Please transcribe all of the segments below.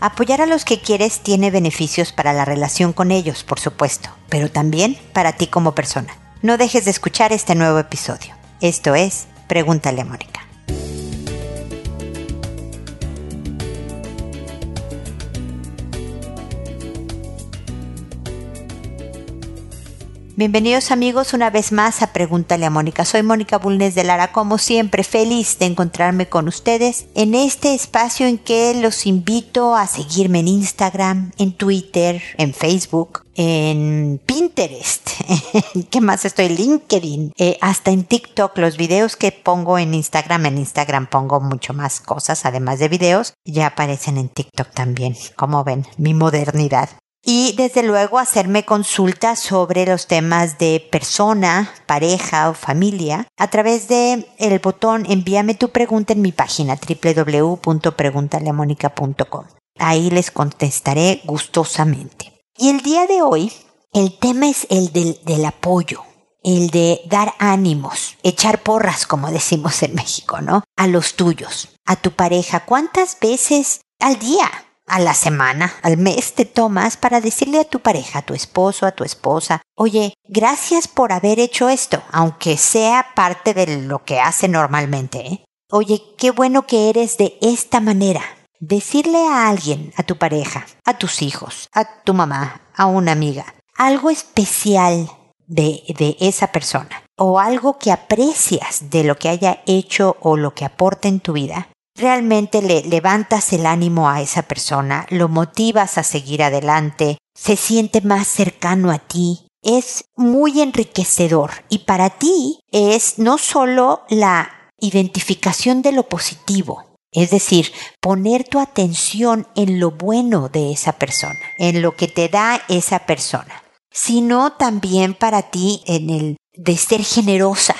Apoyar a los que quieres tiene beneficios para la relación con ellos, por supuesto, pero también para ti como persona. No dejes de escuchar este nuevo episodio. Esto es Pregúntale a Mónica. Bienvenidos amigos una vez más a Pregúntale a Mónica. Soy Mónica Bulnes de Lara, como siempre feliz de encontrarme con ustedes en este espacio en que los invito a seguirme en Instagram, en Twitter, en Facebook, en Pinterest, ¿qué más estoy? LinkedIn, eh, hasta en TikTok, los videos que pongo en Instagram, en Instagram pongo mucho más cosas, además de videos, ya aparecen en TikTok también, como ven, mi modernidad y desde luego hacerme consultas sobre los temas de persona, pareja o familia a través de el botón envíame tu pregunta en mi página www.preguntaleamónica.com. Ahí les contestaré gustosamente. Y el día de hoy el tema es el del, del apoyo, el de dar ánimos, echar porras, como decimos en México, ¿no? A los tuyos, a tu pareja. ¿Cuántas veces al día a la semana, al mes te tomas para decirle a tu pareja, a tu esposo, a tu esposa, oye, gracias por haber hecho esto, aunque sea parte de lo que hace normalmente. ¿eh? Oye, qué bueno que eres de esta manera. Decirle a alguien, a tu pareja, a tus hijos, a tu mamá, a una amiga, algo especial de, de esa persona o algo que aprecias de lo que haya hecho o lo que aporta en tu vida, realmente le levantas el ánimo a esa persona, lo motivas a seguir adelante, se siente más cercano a ti, es muy enriquecedor. Y para ti es no solo la identificación de lo positivo, es decir, poner tu atención en lo bueno de esa persona, en lo que te da esa persona, sino también para ti en el de ser generosa,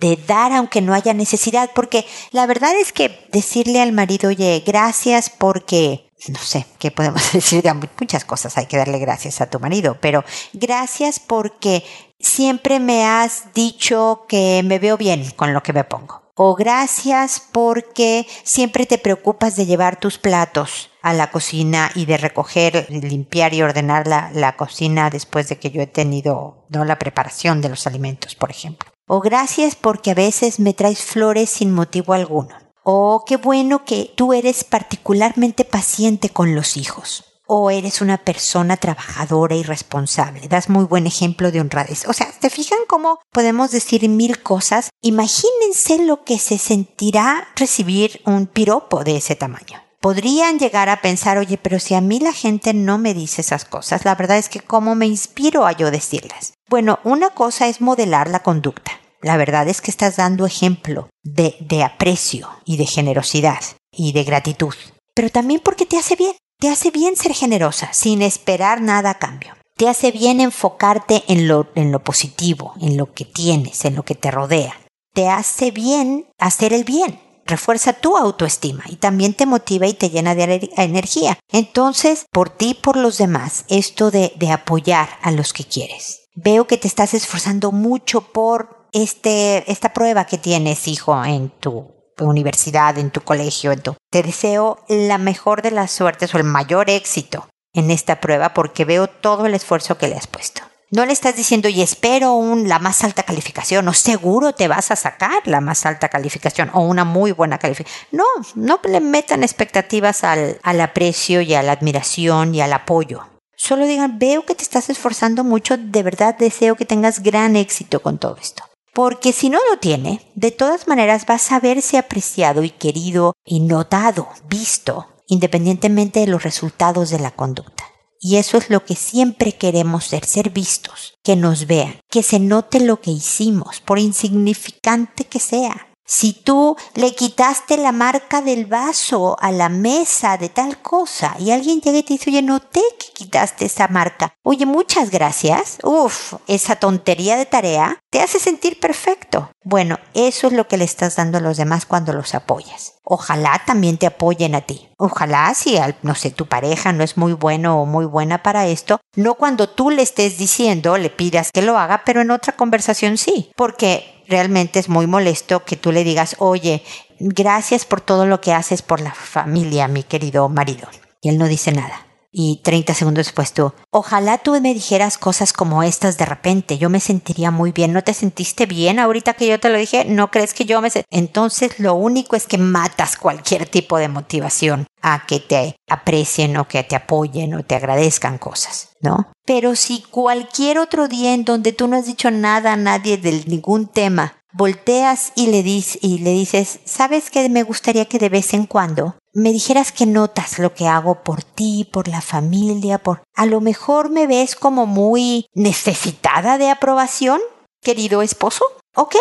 de dar aunque no haya necesidad, porque la verdad es que decirle al marido, oye, gracias porque, no sé, ¿qué podemos decir? Muchas cosas hay que darle gracias a tu marido, pero gracias porque siempre me has dicho que me veo bien con lo que me pongo. O gracias porque siempre te preocupas de llevar tus platos a la cocina y de recoger, limpiar y ordenar la, la cocina después de que yo he tenido ¿no? la preparación de los alimentos, por ejemplo. O gracias porque a veces me traes flores sin motivo alguno. O qué bueno que tú eres particularmente paciente con los hijos. O eres una persona trabajadora y responsable. Das muy buen ejemplo de honradez. O sea, ¿te fijan cómo podemos decir mil cosas? Imagínense lo que se sentirá recibir un piropo de ese tamaño podrían llegar a pensar, oye, pero si a mí la gente no me dice esas cosas, la verdad es que cómo me inspiro a yo decirlas. Bueno, una cosa es modelar la conducta la verdad es que estás dando ejemplo de, de aprecio y de generosidad y de gratitud. Pero también porque te hace bien. Te hace bien ser generosa sin esperar nada a cambio. Te hace bien enfocarte en lo, en lo positivo, en lo que tienes, en lo que te rodea. Te hace bien hacer el bien. Refuerza tu autoestima y también te motiva y te llena de energía. Entonces, por ti y por los demás, esto de, de apoyar a los que quieres. Veo que te estás esforzando mucho por este, esta prueba que tienes, hijo, en tu universidad, en tu colegio, en tu... Te deseo la mejor de las suertes o el mayor éxito en esta prueba porque veo todo el esfuerzo que le has puesto. No le estás diciendo y espero un, la más alta calificación o seguro te vas a sacar la más alta calificación o una muy buena calificación. No, no le metan expectativas al, al aprecio y a la admiración y al apoyo. Solo digan, veo que te estás esforzando mucho, de verdad deseo que tengas gran éxito con todo esto. Porque si no lo tiene, de todas maneras vas a verse apreciado y querido y notado, visto, independientemente de los resultados de la conducta. Y eso es lo que siempre queremos ser, ser vistos, que nos vean, que se note lo que hicimos, por insignificante que sea. Si tú le quitaste la marca del vaso a la mesa de tal cosa y alguien llega y te dice, oye, noté que quitaste esa marca. Oye, muchas gracias. Uf, esa tontería de tarea te hace sentir perfecto. Bueno, eso es lo que le estás dando a los demás cuando los apoyas. Ojalá también te apoyen a ti. Ojalá si, no sé, tu pareja no es muy bueno o muy buena para esto, no cuando tú le estés diciendo, le pidas que lo haga, pero en otra conversación sí. Porque realmente es muy molesto que tú le digas, oye, gracias por todo lo que haces por la familia, mi querido marido. Y él no dice nada. Y 30 segundos después tú, ojalá tú me dijeras cosas como estas de repente, yo me sentiría muy bien. ¿No te sentiste bien ahorita que yo te lo dije? ¿No crees que yo me... Entonces lo único es que matas cualquier tipo de motivación a que te aprecien o que te apoyen o te agradezcan cosas, ¿no? Pero si cualquier otro día en donde tú no has dicho nada a nadie de ningún tema, volteas y le, dices, y le dices, ¿sabes qué me gustaría que de vez en cuando me dijeras que notas lo que hago por ti, por la familia, por... A lo mejor me ves como muy necesitada de aprobación, querido esposo. Ok,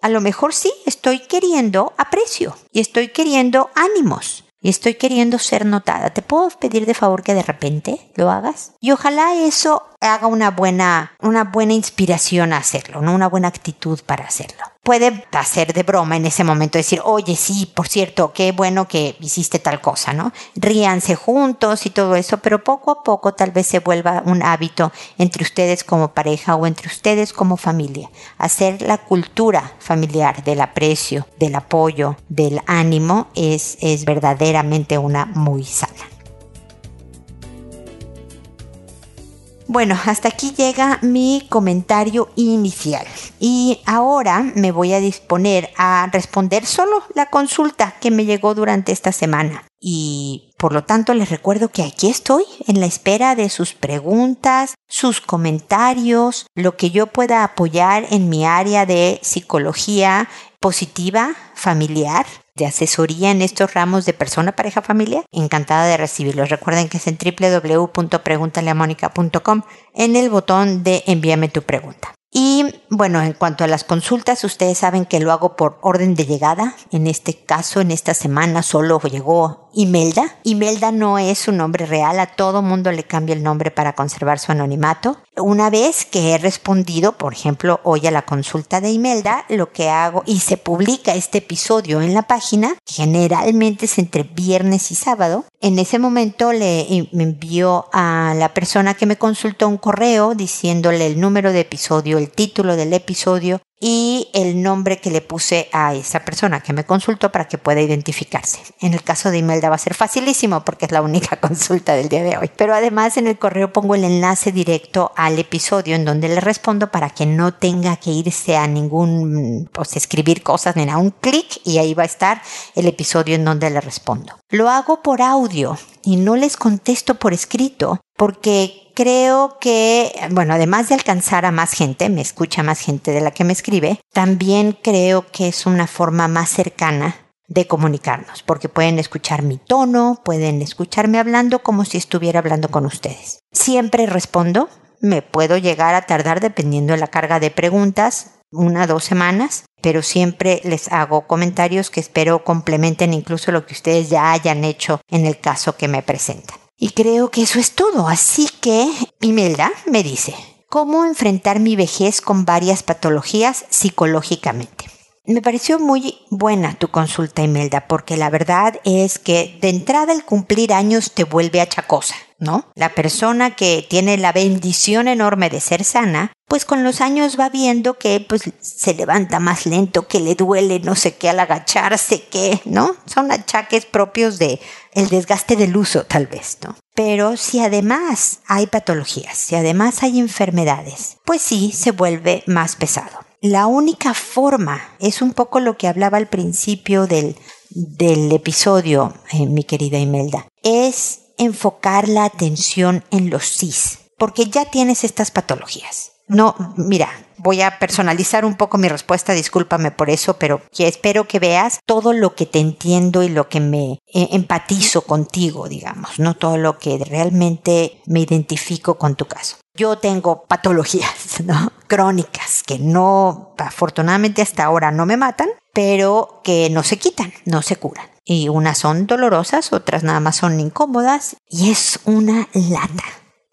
a lo mejor sí, estoy queriendo aprecio y estoy queriendo ánimos y estoy queriendo ser notada. ¿Te puedo pedir de favor que de repente lo hagas? Y ojalá eso haga una buena, una buena inspiración a hacerlo, ¿no? Una buena actitud para hacerlo puede hacer de broma en ese momento, decir, oye, sí, por cierto, qué bueno que hiciste tal cosa, ¿no? Ríanse juntos y todo eso, pero poco a poco tal vez se vuelva un hábito entre ustedes como pareja o entre ustedes como familia. Hacer la cultura familiar del aprecio, del apoyo, del ánimo es, es verdaderamente una muy sana. Bueno, hasta aquí llega mi comentario inicial y ahora me voy a disponer a responder solo la consulta que me llegó durante esta semana. Y por lo tanto les recuerdo que aquí estoy en la espera de sus preguntas, sus comentarios, lo que yo pueda apoyar en mi área de psicología positiva, familiar, de asesoría en estos ramos de persona, pareja, familia, encantada de recibirlos. Recuerden que es en www.preguntaleamónica.com en el botón de envíame tu pregunta. Y bueno, en cuanto a las consultas, ustedes saben que lo hago por orden de llegada. En este caso, en esta semana solo llegó Imelda. Imelda no es su nombre real, a todo mundo le cambia el nombre para conservar su anonimato. Una vez que he respondido, por ejemplo, hoy a la consulta de Imelda, lo que hago y se publica este episodio en la página, generalmente es entre viernes y sábado, en ese momento le envío a la persona que me consultó un correo diciéndole el número de episodio, el título del episodio y el nombre que le puse a esa persona que me consultó para que pueda identificarse. En el caso de Imelda va a ser facilísimo porque es la única consulta del día de hoy. Pero además en el correo pongo el enlace directo al episodio en donde le respondo para que no tenga que irse a ningún, pues escribir cosas, ni a un clic y ahí va a estar el episodio en donde le respondo. Lo hago por audio y no les contesto por escrito porque creo que, bueno, además de alcanzar a más gente, me escucha más gente de la que me escribe, también creo que es una forma más cercana de comunicarnos, porque pueden escuchar mi tono, pueden escucharme hablando como si estuviera hablando con ustedes. Siempre respondo, me puedo llegar a tardar dependiendo de la carga de preguntas, una dos semanas, pero siempre les hago comentarios que espero complementen incluso lo que ustedes ya hayan hecho en el caso que me presentan. Y creo que eso es todo. Así que Imelda me dice, ¿cómo enfrentar mi vejez con varias patologías psicológicamente? Me pareció muy buena tu consulta, Imelda, porque la verdad es que de entrada el cumplir años te vuelve achacosa, ¿no? La persona que tiene la bendición enorme de ser sana, pues con los años va viendo que pues se levanta más lento, que le duele no sé qué al agacharse, que, ¿no? Son achaques propios de el desgaste del uso, tal vez, ¿no? Pero si además hay patologías, si además hay enfermedades, pues sí se vuelve más pesado la única forma, es un poco lo que hablaba al principio del, del episodio, eh, mi querida Imelda, es enfocar la atención en los CIS, porque ya tienes estas patologías. No, mira, voy a personalizar un poco mi respuesta, discúlpame por eso, pero espero que veas todo lo que te entiendo y lo que me eh, empatizo contigo, digamos, no todo lo que realmente me identifico con tu caso. Yo tengo patologías ¿no? crónicas que no, afortunadamente hasta ahora no me matan, pero que no se quitan, no se curan. Y unas son dolorosas, otras nada más son incómodas y es una lata.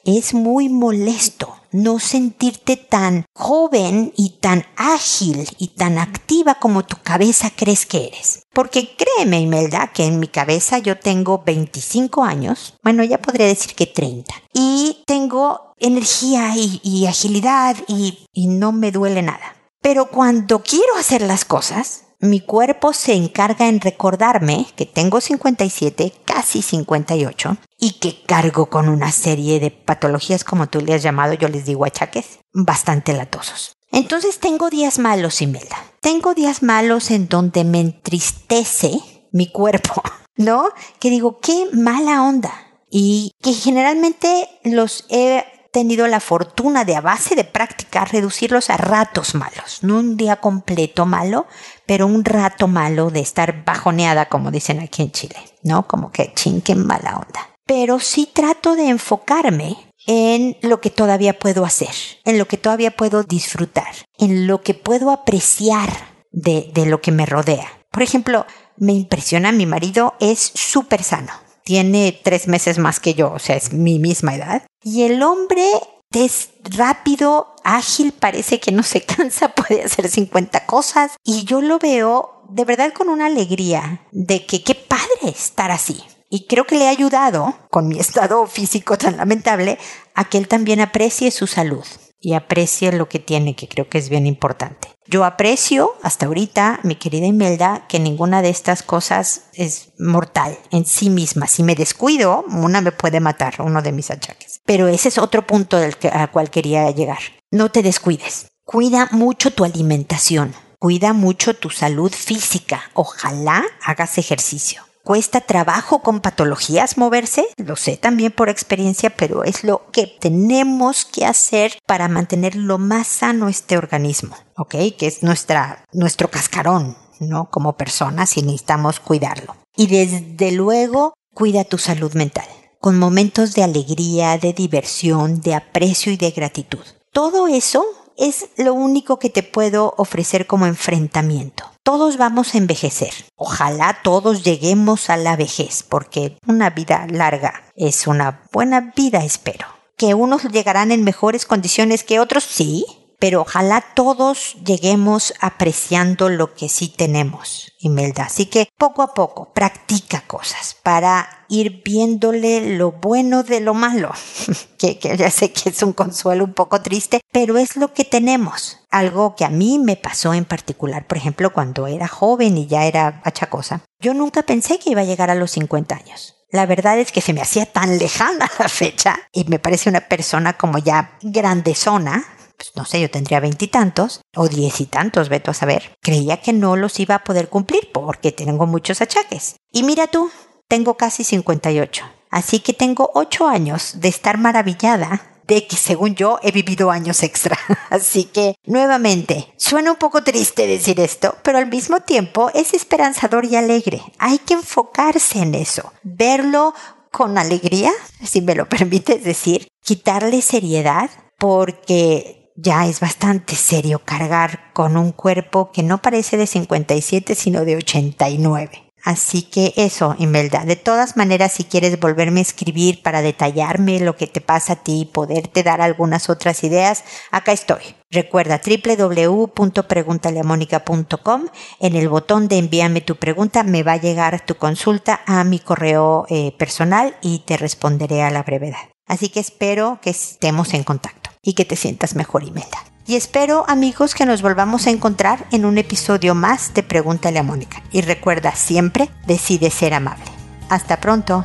Es muy molesto no sentirte tan joven y tan ágil y tan activa como tu cabeza crees que eres. Porque créeme, Imelda, que en mi cabeza yo tengo 25 años, bueno, ya podría decir que 30, y tengo energía y, agilidad y, y no me duele nada. Pero cuando quiero hacer las cosas, mi cuerpo se encarga en recordarme que tengo 57, casi 58, y que cargo con una serie de patologías, como tú le has llamado, yo les digo achaques, bastante latosos. Entonces tengo días malos, Imelda. Tengo días malos en donde me entristece mi cuerpo, ¿no? Que digo, qué mala onda. Y que generalmente los he tenido la fortuna de a base de practicar reducirlos a ratos malos, no un día completo malo, pero un rato malo de estar bajoneada, como dicen aquí en Chile, ¿no? Como que chinque mala onda. Pero sí trato de enfocarme en lo que todavía puedo hacer, en lo que todavía puedo disfrutar, en lo que puedo apreciar de, de lo que me rodea. Por ejemplo, me impresiona, mi marido es súper sano, tiene tres meses más que yo, o sea, es mi misma edad. Y el hombre es rápido, ágil, parece que no se cansa, puede hacer 50 cosas. Y yo lo veo de verdad con una alegría de que qué padre estar así. Y creo que le ha ayudado, con mi estado físico tan lamentable, a que él también aprecie su salud y aprecie lo que tiene, que creo que es bien importante. Yo aprecio hasta ahorita, mi querida Imelda, que ninguna de estas cosas es mortal en sí misma. Si me descuido, una me puede matar, uno de mis achaques. Pero ese es otro punto del que, al cual quería llegar. No te descuides. Cuida mucho tu alimentación. Cuida mucho tu salud física. Ojalá hagas ejercicio cuesta trabajo con patologías moverse, lo sé también por experiencia, pero es lo que tenemos que hacer para mantener lo más sano este organismo, ¿ok? Que es nuestra, nuestro cascarón, ¿no? Como personas y necesitamos cuidarlo. Y desde luego, cuida tu salud mental, con momentos de alegría, de diversión, de aprecio y de gratitud. Todo eso es lo único que te puedo ofrecer como enfrentamiento todos vamos a envejecer. Ojalá todos lleguemos a la vejez, porque una vida larga es una buena vida, espero. Que unos llegarán en mejores condiciones que otros, sí, pero ojalá todos lleguemos apreciando lo que sí tenemos, Imelda. Así que poco a poco practica cosas para ir viéndole lo bueno de lo malo, que, ya sé que es un consuelo un poco triste, pero es lo que tenemos. Algo que a mí me pasó en particular, por ejemplo, cuando era joven y ya era achacosa. Yo nunca pensé que iba a llegar a los 50 años. La verdad es que se me hacía tan lejana la fecha y me parece una persona como ya grandezona, pues, no sé, yo tendría veintitantos o diez y tantos, veto a saber. Creía que no los iba a poder cumplir porque tengo muchos achaques. Y mira tú, tengo casi 58. Así que tengo ocho años de estar maravillada de que según yo he vivido años extra. Así que, nuevamente, suena un poco triste decir esto, pero al mismo tiempo es esperanzador y alegre. Hay que enfocarse en eso, verlo con alegría, si me lo permites decir, quitarle seriedad, porque ya es bastante serio cargar con un cuerpo que no parece de 57 sino de 89. Así que eso, Imelda. De todas maneras, si quieres volverme a escribir para detallarme lo que te pasa a ti y poderte dar algunas otras ideas, acá estoy. Recuerda www.preguntaleamónica.com. En el botón de envíame tu pregunta me va a llegar tu consulta a mi correo eh, personal y te responderé a la brevedad. Así que espero que estemos en contacto y que te sientas mejor, Imelda. Y espero, amigos, que nos volvamos a encontrar en un episodio más de Pregúntale a Mónica. Y recuerda siempre, decide ser amable. Hasta pronto.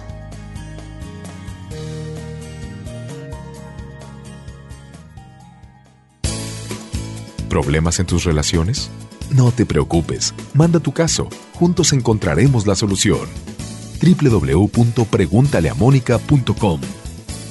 ¿Problemas en tus relaciones? No te preocupes, manda tu caso, juntos encontraremos la solución. www.preguntaleamónica.com